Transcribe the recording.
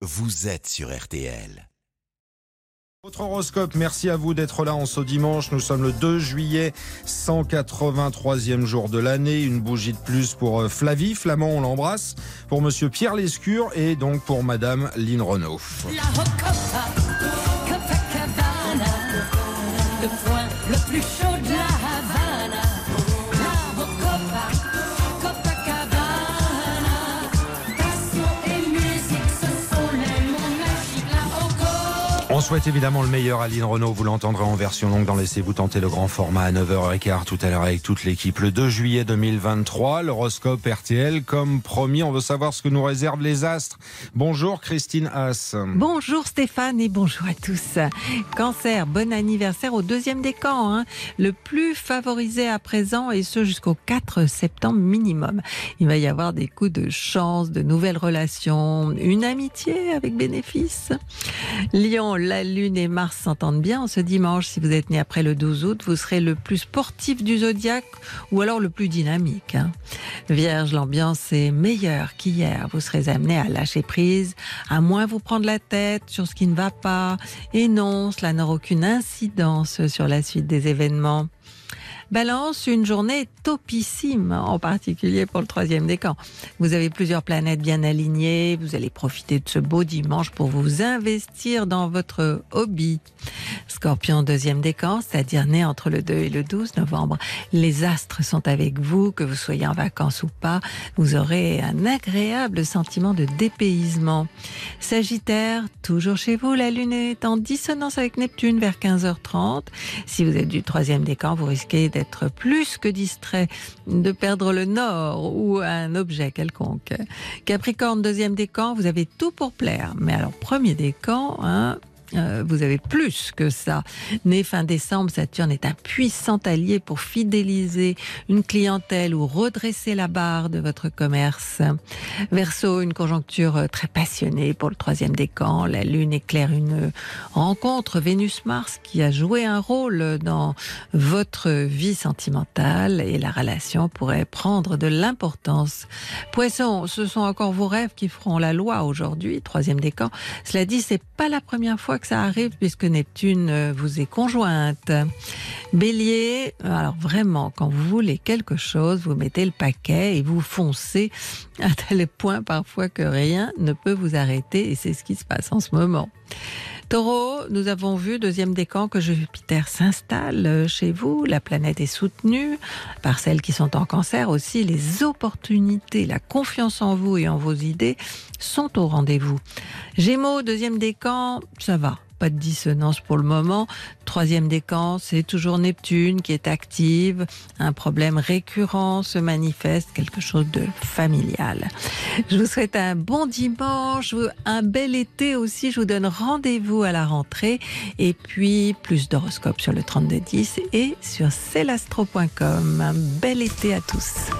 vous êtes sur RTL. Votre horoscope, merci à vous d'être là en ce dimanche. Nous sommes le 2 juillet, 183e jour de l'année. Une bougie de plus pour euh, Flavie, Flamand, on l'embrasse. Pour monsieur Pierre Lescure et donc pour madame Lynn Renault. La Rocopa, Copacabana, le point le plus chaud de la On souhaite évidemment le meilleur à Lynn Renault. Vous l'entendrez en version longue dans Laissez-vous tenter le grand format à 9h15 tout à l'heure avec toute l'équipe. Le 2 juillet 2023, l'horoscope RTL. Comme promis, on veut savoir ce que nous réservent les astres. Bonjour Christine Haas. Bonjour Stéphane et bonjour à tous. Cancer, bon anniversaire au deuxième décan, hein, le plus favorisé à présent et ce jusqu'au 4 septembre minimum. Il va y avoir des coups de chance, de nouvelles relations, une amitié avec bénéfice. Lion, la Lune et Mars s'entendent bien ce dimanche. Si vous êtes né après le 12 août, vous serez le plus sportif du zodiaque ou alors le plus dynamique. hein. Vierge, l'ambiance est meilleure qu'hier. Vous serez amené à lâcher prise, à moins vous prendre la tête sur ce qui ne va pas. Et non, cela n'aura aucune incidence sur la suite des événements. Balance, une journée topissime, en particulier pour le troisième décan. Vous avez plusieurs planètes bien alignées, vous allez profiter de ce beau dimanche pour vous investir dans votre hobby. Scorpion, deuxième décan, c'est-à-dire né entre le 2 et le 12 novembre. Les astres sont avec vous, que vous soyez en vacances ou pas, vous aurez un agréable sentiment de dépaysement. Sagittaire, toujours chez vous, la Lune est en dissonance avec Neptune vers 15h30. Si vous êtes du troisième décan, vous risquez d'être plus que distrait, de perdre le nord ou un objet quelconque. Capricorne, deuxième décan, vous avez tout pour plaire. Mais alors, premier décan, hein, euh, vous avez plus que ça. Né fin décembre, Saturne est un puissant allié pour fidéliser une clientèle ou redresser la barre de votre commerce. Verseau, une conjoncture très passionnée pour le troisième décan. La Lune éclaire une rencontre Vénus-Mars qui a joué un rôle dans votre vie sentimentale et la relation pourrait prendre de l'importance. Poisson, ce sont encore vos rêves qui feront la loi aujourd'hui, troisième décan. Cela dit, c'est pas la première fois que ça arrive puisque Neptune euh, vous est conjointe. Bélier, alors vraiment, quand vous voulez quelque chose, vous mettez le paquet et vous foncez à tel point parfois que rien ne peut vous arrêter et c'est ce qui se passe en ce moment. Taureau, nous avons vu, deuxième décan, que Jupiter s'installe euh, chez vous. La planète est soutenue par celles qui sont en cancer aussi. Les opportunités, la confiance en vous et en vos idées sont au rendez-vous. Gémeaux, deuxième décan, ça va. Pas de dissonance pour le moment. Troisième décan, c'est toujours Neptune qui est active. Un problème récurrent se manifeste, quelque chose de familial. Je vous souhaite un bon dimanche, un bel été aussi. Je vous donne rendez-vous à la rentrée. Et puis, plus d'horoscopes sur le 3210 et sur celastro.com. Un bel été à tous.